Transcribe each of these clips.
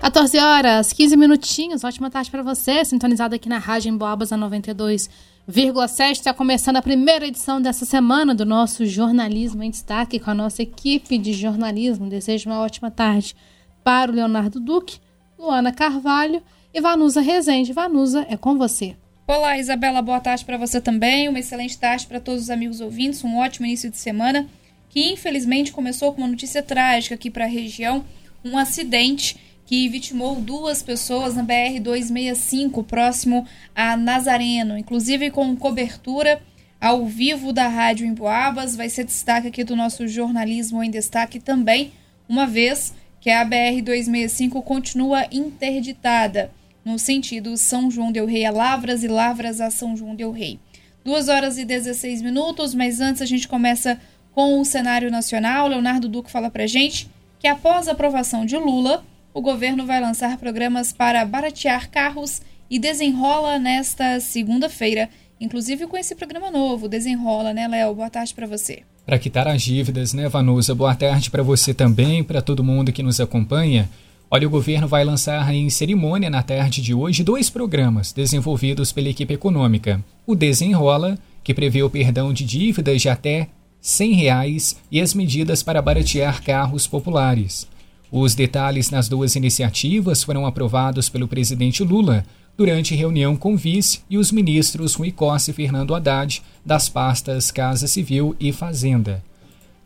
14 horas, 15 minutinhos. Ótima tarde para você, sintonizado aqui na Rádio Emboabas a 92,7. Está começando a primeira edição dessa semana do nosso Jornalismo em Destaque com a nossa equipe de jornalismo. Desejo uma ótima tarde para o Leonardo Duque, Luana Carvalho e Vanusa Rezende. Vanusa, é com você. Olá, Isabela, boa tarde para você também. Uma excelente tarde para todos os amigos ouvintes. Um ótimo início de semana que infelizmente começou com uma notícia trágica aqui para a região, um acidente que vitimou duas pessoas na BR-265, próximo a Nazareno, inclusive com cobertura ao vivo da Rádio Emboabas. Vai ser destaque aqui do nosso jornalismo em destaque também, uma vez que a BR-265 continua interditada no sentido São João del Rei a Lavras e Lavras a São João del Rei. 2 horas e 16 minutos, mas antes a gente começa com o cenário nacional. Leonardo Duque fala pra gente que após a aprovação de Lula, o governo vai lançar programas para baratear carros e desenrola nesta segunda-feira, inclusive com esse programa novo, Desenrola, né, Léo? Boa tarde para você. Para quitar as dívidas, né, Vanusa? Boa tarde para você também, para todo mundo que nos acompanha. Olha, o governo vai lançar em cerimônia na tarde de hoje dois programas desenvolvidos pela equipe econômica. O Desenrola, que prevê o perdão de dívidas de até 100 reais, e as medidas para baratear carros populares. Os detalhes nas duas iniciativas foram aprovados pelo presidente Lula durante reunião com o vice e os ministros Rui Costa e Fernando Haddad das pastas Casa Civil e Fazenda.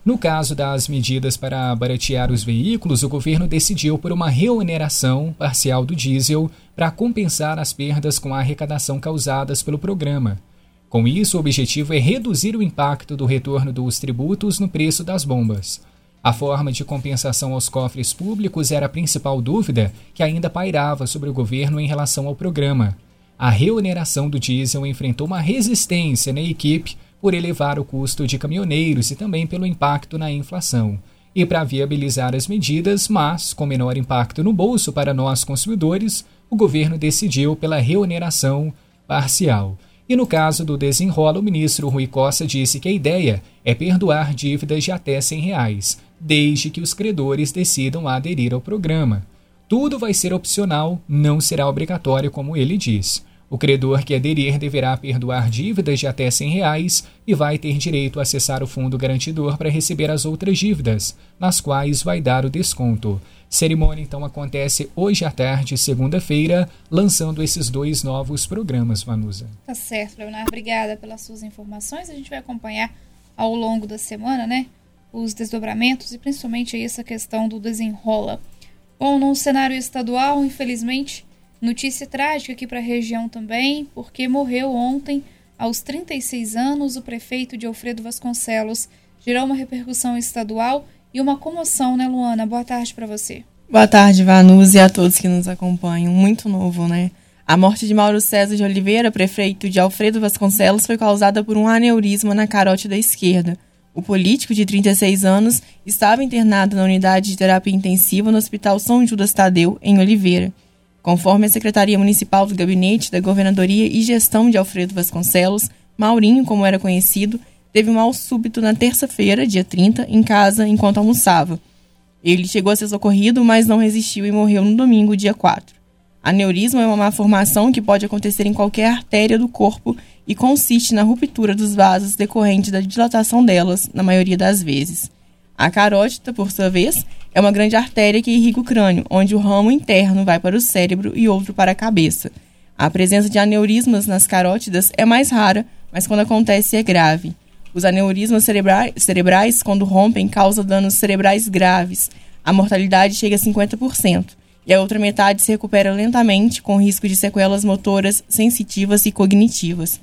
No caso das medidas para baratear os veículos, o governo decidiu por uma reoneração parcial do diesel para compensar as perdas com a arrecadação causadas pelo programa. Com isso, o objetivo é reduzir o impacto do retorno dos tributos no preço das bombas. A forma de compensação aos cofres públicos era a principal dúvida que ainda pairava sobre o governo em relação ao programa. A reoneração do diesel enfrentou uma resistência na equipe por elevar o custo de caminhoneiros e também pelo impacto na inflação. E para viabilizar as medidas, mas com menor impacto no bolso para nós consumidores, o governo decidiu pela reoneração parcial. E no caso do desenrola, o ministro Rui Costa disse que a ideia é perdoar dívidas de até 100 reais, desde que os credores decidam aderir ao programa. Tudo vai ser opcional, não será obrigatório, como ele diz. O credor que aderir deverá perdoar dívidas de até 100 reais e vai ter direito a acessar o fundo garantidor para receber as outras dívidas, nas quais vai dar o desconto. Cerimônia então acontece hoje à tarde, segunda-feira, lançando esses dois novos programas, Vanusa. Tá certo, Leonardo. Obrigada pelas suas informações. A gente vai acompanhar ao longo da semana, né? Os desdobramentos e principalmente essa questão do desenrola. Bom, no cenário estadual, infelizmente, notícia trágica aqui para a região também, porque morreu ontem, aos 36 anos, o prefeito de Alfredo Vasconcelos. Gerou uma repercussão estadual e uma comoção, né, Luana? Boa tarde para você. Boa tarde, Vanus, e a todos que nos acompanham. Muito novo, né? A morte de Mauro César de Oliveira, prefeito de Alfredo Vasconcelos, foi causada por um aneurisma na carote da esquerda. O político, de 36 anos, estava internado na unidade de terapia intensiva no Hospital São Judas Tadeu, em Oliveira. Conforme a Secretaria Municipal do Gabinete da Governadoria e Gestão de Alfredo Vasconcelos, Maurinho, como era conhecido, teve um mal súbito na terça-feira, dia 30, em casa, enquanto almoçava. Ele chegou a ser socorrido, mas não resistiu e morreu no domingo, dia 4. Aneurisma é uma malformação que pode acontecer em qualquer artéria do corpo e consiste na ruptura dos vasos decorrente da dilatação delas, na maioria das vezes. A carótida, por sua vez, é uma grande artéria que irriga o crânio, onde o ramo interno vai para o cérebro e outro para a cabeça. A presença de aneurismas nas carótidas é mais rara, mas quando acontece é grave. Os aneurismas cerebrais, cerebrais, quando rompem, causam danos cerebrais graves. A mortalidade chega a 50%, e a outra metade se recupera lentamente, com risco de sequelas motoras, sensitivas e cognitivas.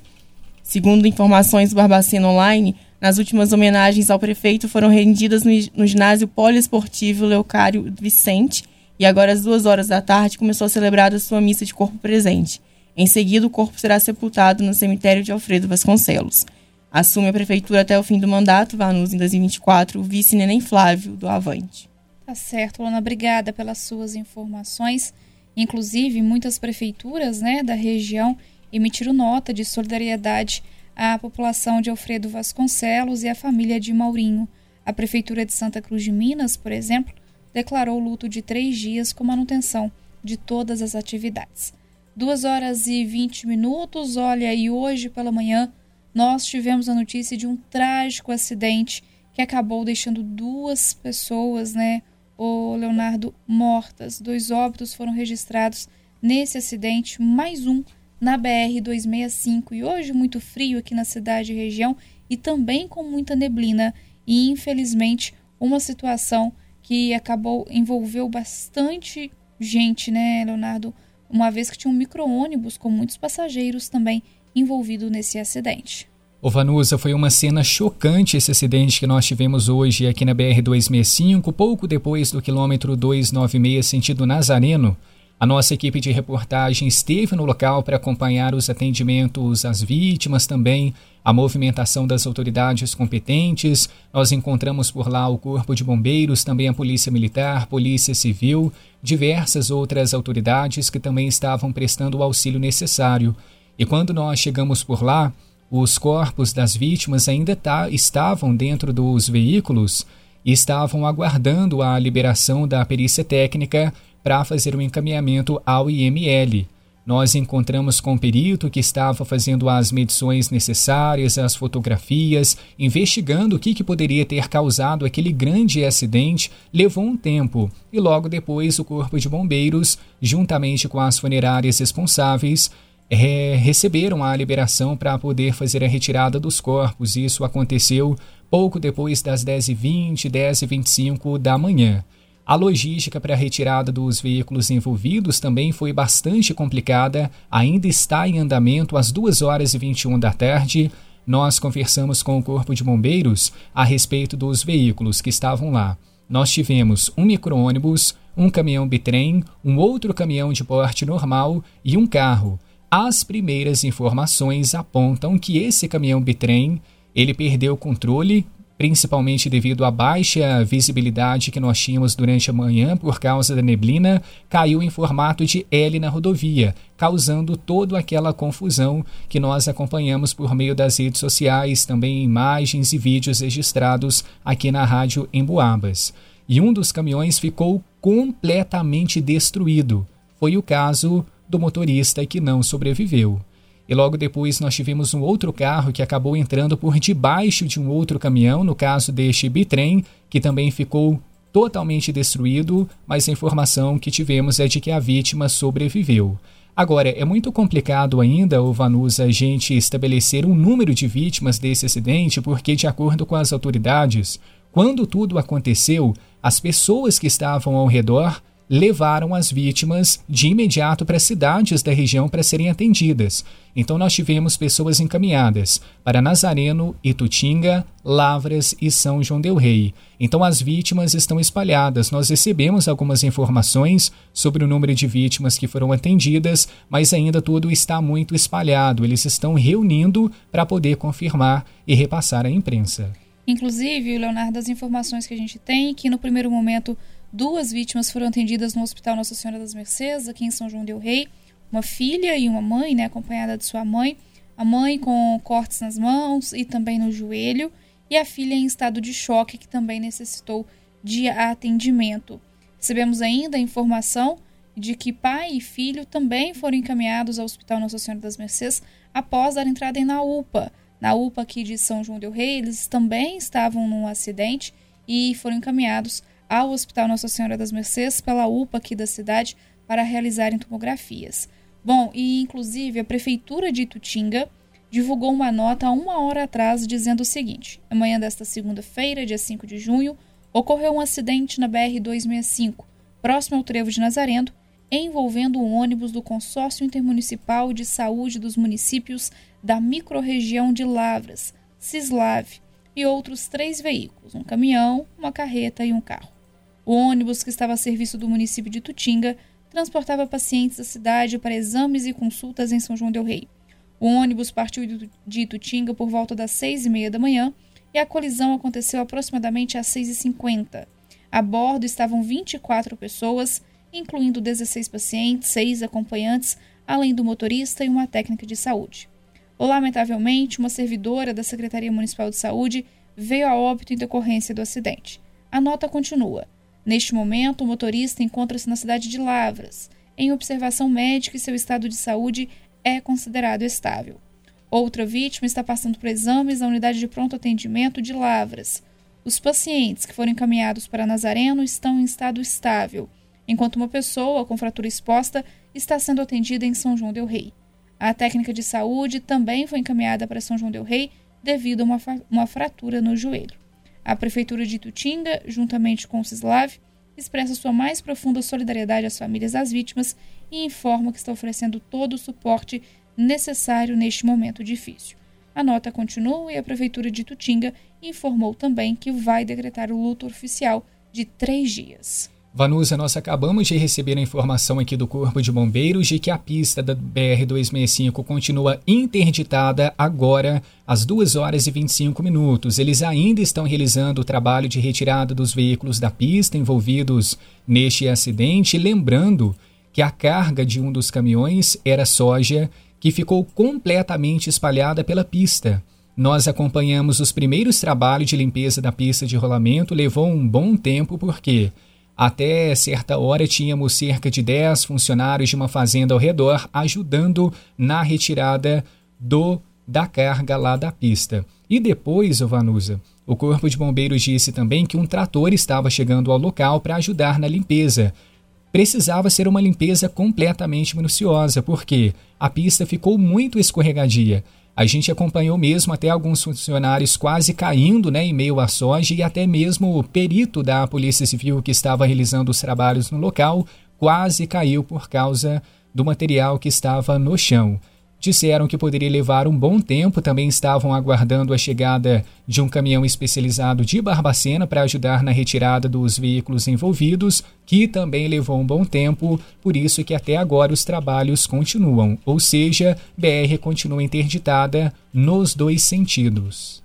Segundo informações do Barbacena Online, nas últimas homenagens ao prefeito foram rendidas no, no ginásio poliesportivo Leocário Vicente, e agora às duas horas da tarde começou a celebrar a sua missa de corpo presente. Em seguida, o corpo será sepultado no cemitério de Alfredo Vasconcelos. Assume a prefeitura até o fim do mandato, Vanus, em 2024, o vice Neném Flávio, do Avante. Tá certo, Lona, obrigada pelas suas informações. Inclusive, muitas prefeituras né, da região emitiram nota de solidariedade à população de Alfredo Vasconcelos e à família de Maurinho. A Prefeitura de Santa Cruz de Minas, por exemplo, declarou luto de três dias com manutenção de todas as atividades. Duas horas e vinte minutos, olha, e hoje pela manhã nós tivemos a notícia de um trágico acidente que acabou deixando duas pessoas, né, o Leonardo, mortas. Dois óbitos foram registrados nesse acidente, mais um na BR 265 e hoje muito frio aqui na cidade e região e também com muita neblina e infelizmente uma situação que acabou envolveu bastante gente, né, Leonardo, uma vez que tinha um micro-ônibus com muitos passageiros também envolvido nesse acidente. Ô Vanusa, foi uma cena chocante esse acidente que nós tivemos hoje aqui na BR-265, pouco depois do quilômetro 296 sentido Nazareno. A nossa equipe de reportagem esteve no local para acompanhar os atendimentos às vítimas também, a movimentação das autoridades competentes. Nós encontramos por lá o Corpo de Bombeiros, também a Polícia Militar, Polícia Civil, diversas outras autoridades que também estavam prestando o auxílio necessário. E quando nós chegamos por lá, os corpos das vítimas ainda tá, estavam dentro dos veículos e estavam aguardando a liberação da perícia técnica para fazer o encaminhamento ao IML. Nós encontramos com o perito que estava fazendo as medições necessárias, as fotografias, investigando o que, que poderia ter causado aquele grande acidente. Levou um tempo e logo depois o Corpo de Bombeiros, juntamente com as funerárias responsáveis, é, receberam a liberação para poder fazer a retirada dos corpos. Isso aconteceu pouco depois das 10h20, 10h25 da manhã. A logística para a retirada dos veículos envolvidos também foi bastante complicada, ainda está em andamento às 2 horas e 21 da tarde. Nós conversamos com o Corpo de Bombeiros a respeito dos veículos que estavam lá. Nós tivemos um micro-ônibus, um caminhão bitrem, um outro caminhão de porte normal e um carro. As primeiras informações apontam que esse caminhão bitrem ele perdeu o controle, principalmente devido à baixa visibilidade que nós tínhamos durante a manhã por causa da neblina, caiu em formato de L na rodovia, causando toda aquela confusão que nós acompanhamos por meio das redes sociais, também imagens e vídeos registrados aqui na rádio em Boabas. E um dos caminhões ficou completamente destruído. Foi o caso do motorista que não sobreviveu. E logo depois nós tivemos um outro carro que acabou entrando por debaixo de um outro caminhão, no caso deste bitrem, que também ficou totalmente destruído, mas a informação que tivemos é de que a vítima sobreviveu. Agora, é muito complicado ainda, o Vanusa, a gente estabelecer um número de vítimas desse acidente, porque, de acordo com as autoridades, quando tudo aconteceu, as pessoas que estavam ao redor levaram as vítimas de imediato para cidades da região para serem atendidas. Então nós tivemos pessoas encaminhadas para Nazareno, Itutinga, Lavras e São João del Rei. Então as vítimas estão espalhadas. Nós recebemos algumas informações sobre o número de vítimas que foram atendidas, mas ainda tudo está muito espalhado. Eles estão reunindo para poder confirmar e repassar à imprensa. Inclusive, Leonardo, as informações que a gente tem, que no primeiro momento Duas vítimas foram atendidas no Hospital Nossa Senhora das Mercês, aqui em São João del Rei. Uma filha e uma mãe, né, acompanhada de sua mãe. A mãe com cortes nas mãos e também no joelho. E a filha em estado de choque, que também necessitou de atendimento. Recebemos ainda a informação de que pai e filho também foram encaminhados ao Hospital Nossa Senhora das Mercês após dar entrada na UPA. Na UPA aqui de São João del Rei, eles também estavam num acidente e foram encaminhados ao Hospital Nossa Senhora das Mercês pela UPA aqui da cidade para realizarem tomografias. Bom, e inclusive a Prefeitura de Itutinga divulgou uma nota uma hora atrás dizendo o seguinte: amanhã desta segunda-feira, dia 5 de junho, ocorreu um acidente na BR-265, próximo ao Trevo de Nazareno, envolvendo um ônibus do Consórcio Intermunicipal de Saúde dos municípios da microrregião de Lavras, Cislave, e outros três veículos, um caminhão, uma carreta e um carro. O ônibus, que estava a serviço do município de Tutinga, transportava pacientes da cidade para exames e consultas em São João del Rei. O ônibus partiu de Tutinga por volta das seis e meia da manhã e a colisão aconteceu aproximadamente às seis e cinquenta. A bordo estavam 24 pessoas, incluindo 16 pacientes, seis acompanhantes, além do motorista e uma técnica de saúde. Lamentavelmente, uma servidora da Secretaria Municipal de Saúde veio a óbito em decorrência do acidente. A nota continua. Neste momento, o motorista encontra-se na cidade de Lavras, em observação médica e seu estado de saúde é considerado estável. Outra vítima está passando por exames na unidade de pronto atendimento de Lavras. Os pacientes que foram encaminhados para Nazareno estão em estado estável, enquanto uma pessoa com fratura exposta está sendo atendida em São João del Rei. A técnica de saúde também foi encaminhada para São João del Rei devido a uma, uma fratura no joelho. A Prefeitura de Tutinga, juntamente com o Cislav, expressa sua mais profunda solidariedade às famílias das vítimas e informa que está oferecendo todo o suporte necessário neste momento difícil. A nota continua e a Prefeitura de Tutinga informou também que vai decretar o luto oficial de três dias. Vanusa, nós acabamos de receber a informação aqui do Corpo de Bombeiros de que a pista da BR-265 continua interditada agora às 2 horas e 25 minutos. Eles ainda estão realizando o trabalho de retirada dos veículos da pista envolvidos neste acidente. Lembrando que a carga de um dos caminhões era soja que ficou completamente espalhada pela pista. Nós acompanhamos os primeiros trabalhos de limpeza da pista de rolamento, levou um bom tempo porque até certa hora tínhamos cerca de 10 funcionários de uma fazenda ao redor ajudando na retirada do da carga lá da pista. E depois, Vanusa, o Corpo de Bombeiros disse também que um trator estava chegando ao local para ajudar na limpeza. Precisava ser uma limpeza completamente minuciosa, porque a pista ficou muito escorregadia. A gente acompanhou mesmo até alguns funcionários quase caindo né, em meio à soja e até mesmo o perito da Polícia Civil que estava realizando os trabalhos no local quase caiu por causa do material que estava no chão. Disseram que poderia levar um bom tempo, também estavam aguardando a chegada de um caminhão especializado de Barbacena para ajudar na retirada dos veículos envolvidos, que também levou um bom tempo, por isso que até agora os trabalhos continuam, ou seja, BR continua interditada nos dois sentidos.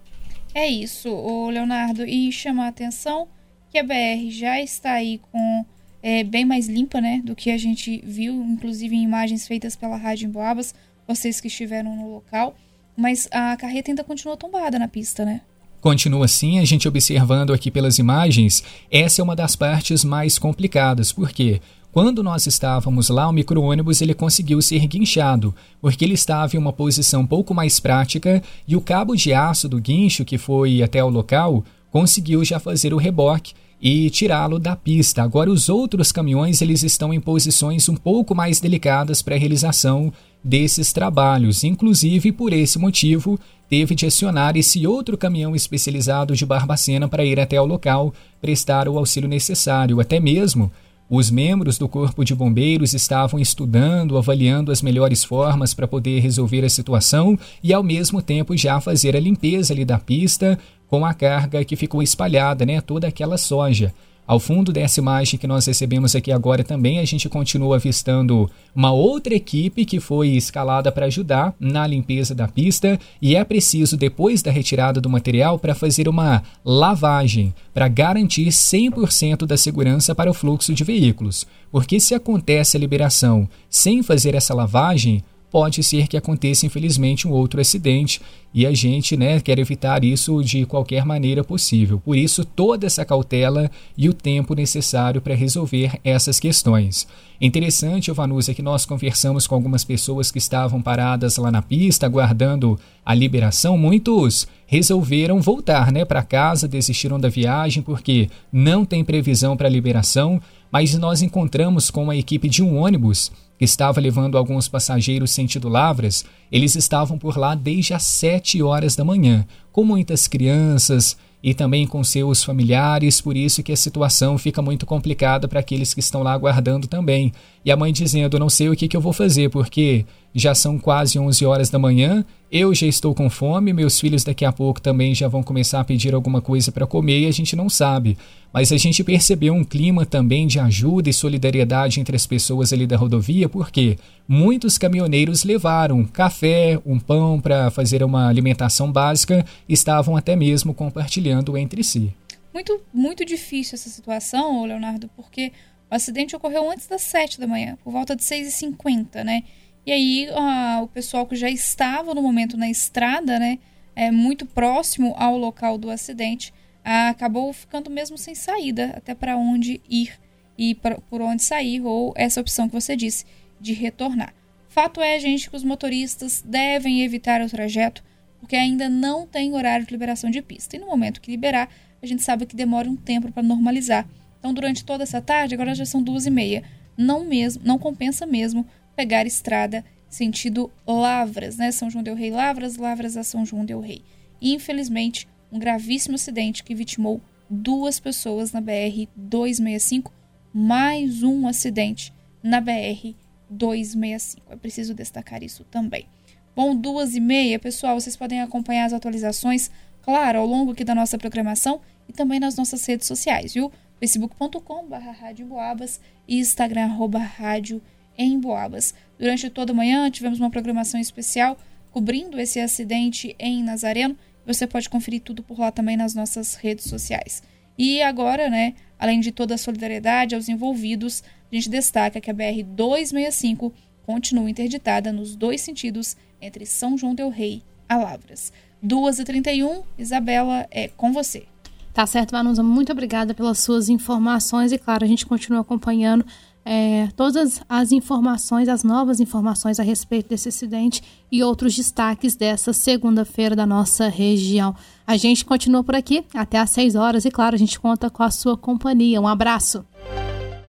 É isso, o Leonardo, e chamar a atenção que a BR já está aí com é, bem mais limpa, né, do que a gente viu, inclusive em imagens feitas pela Rádio Emboabas vocês que estiveram no local, mas a carreta ainda continua tombada na pista, né? Continua assim, a gente observando aqui pelas imagens, essa é uma das partes mais complicadas, porque quando nós estávamos lá, o micro-ônibus ele conseguiu ser guinchado, porque ele estava em uma posição um pouco mais prática e o cabo de aço do guincho que foi até o local conseguiu já fazer o reboque e tirá-lo da pista. Agora os outros caminhões eles estão em posições um pouco mais delicadas para a realização desses trabalhos. Inclusive, por esse motivo, teve de acionar esse outro caminhão especializado de Barbacena para ir até o local prestar o auxílio necessário. Até mesmo os membros do Corpo de Bombeiros estavam estudando, avaliando as melhores formas para poder resolver a situação e, ao mesmo tempo, já fazer a limpeza ali da pista com a carga que ficou espalhada, né? Toda aquela soja. Ao fundo dessa imagem que nós recebemos aqui agora também, a gente continua avistando uma outra equipe que foi escalada para ajudar na limpeza da pista e é preciso, depois da retirada do material, para fazer uma lavagem para garantir 100% da segurança para o fluxo de veículos. Porque se acontece a liberação sem fazer essa lavagem, pode ser que aconteça infelizmente um outro acidente e a gente né, quer evitar isso de qualquer maneira possível. Por isso, toda essa cautela e o tempo necessário para resolver essas questões. Interessante, Vanusa, que nós conversamos com algumas pessoas que estavam paradas lá na pista, aguardando a liberação. Muitos resolveram voltar né, para casa, desistiram da viagem porque não tem previsão para liberação, mas nós encontramos com a equipe de um ônibus que estava levando alguns passageiros sentido Lavras, eles estavam por lá desde as 7 horas da manhã, com muitas crianças e também com seus familiares, por isso que a situação fica muito complicada para aqueles que estão lá aguardando também. E a mãe dizendo: "Não sei o que, que eu vou fazer, porque já são quase 11 horas da manhã, eu já estou com fome, meus filhos daqui a pouco também já vão começar a pedir alguma coisa para comer e a gente não sabe. Mas a gente percebeu um clima também de ajuda e solidariedade entre as pessoas ali da rodovia, porque muitos caminhoneiros levaram café, um pão para fazer uma alimentação básica, estavam até mesmo compartilhando entre si. Muito, muito difícil essa situação, Leonardo, porque o acidente ocorreu antes das 7 da manhã, por volta de 6h50, né? E aí a, o pessoal que já estava no momento na estrada, né, é, muito próximo ao local do acidente, acabou ficando mesmo sem saída até para onde ir e pra, por onde sair, ou essa opção que você disse, de retornar. Fato é, gente, que os motoristas devem evitar o trajeto porque ainda não tem horário de liberação de pista. E no momento que liberar, a gente sabe que demora um tempo para normalizar. Então, durante toda essa tarde, agora já são duas e meia, não mesmo, não compensa mesmo pegar estrada sentido Lavras, né? São João del Rei Lavras, Lavras a São João del Rei. E, infelizmente, um gravíssimo acidente que vitimou duas pessoas na BR 265, mais um acidente na BR 265. É preciso destacar isso também. Bom, duas e meia, pessoal, vocês podem acompanhar as atualizações, claro, ao longo aqui da nossa programação e também nas nossas redes sociais, viu? facebook.com.br Rádio Boabas e Instagram, arroba Rádio em Boabas. Durante toda a manhã tivemos uma programação especial cobrindo esse acidente em Nazareno. Você pode conferir tudo por lá também nas nossas redes sociais. E agora, né, além de toda a solidariedade aos envolvidos, a gente destaca que a BR 265 continua interditada nos dois sentidos entre São João del Rei a Lavras. 2h31, Isabela, é com você. Tá certo, Vanusa. Muito obrigada pelas suas informações e, claro, a gente continua acompanhando é, todas as informações, as novas informações a respeito desse acidente e outros destaques dessa segunda-feira da nossa região. A gente continua por aqui até às 6 horas e, claro, a gente conta com a sua companhia. Um abraço.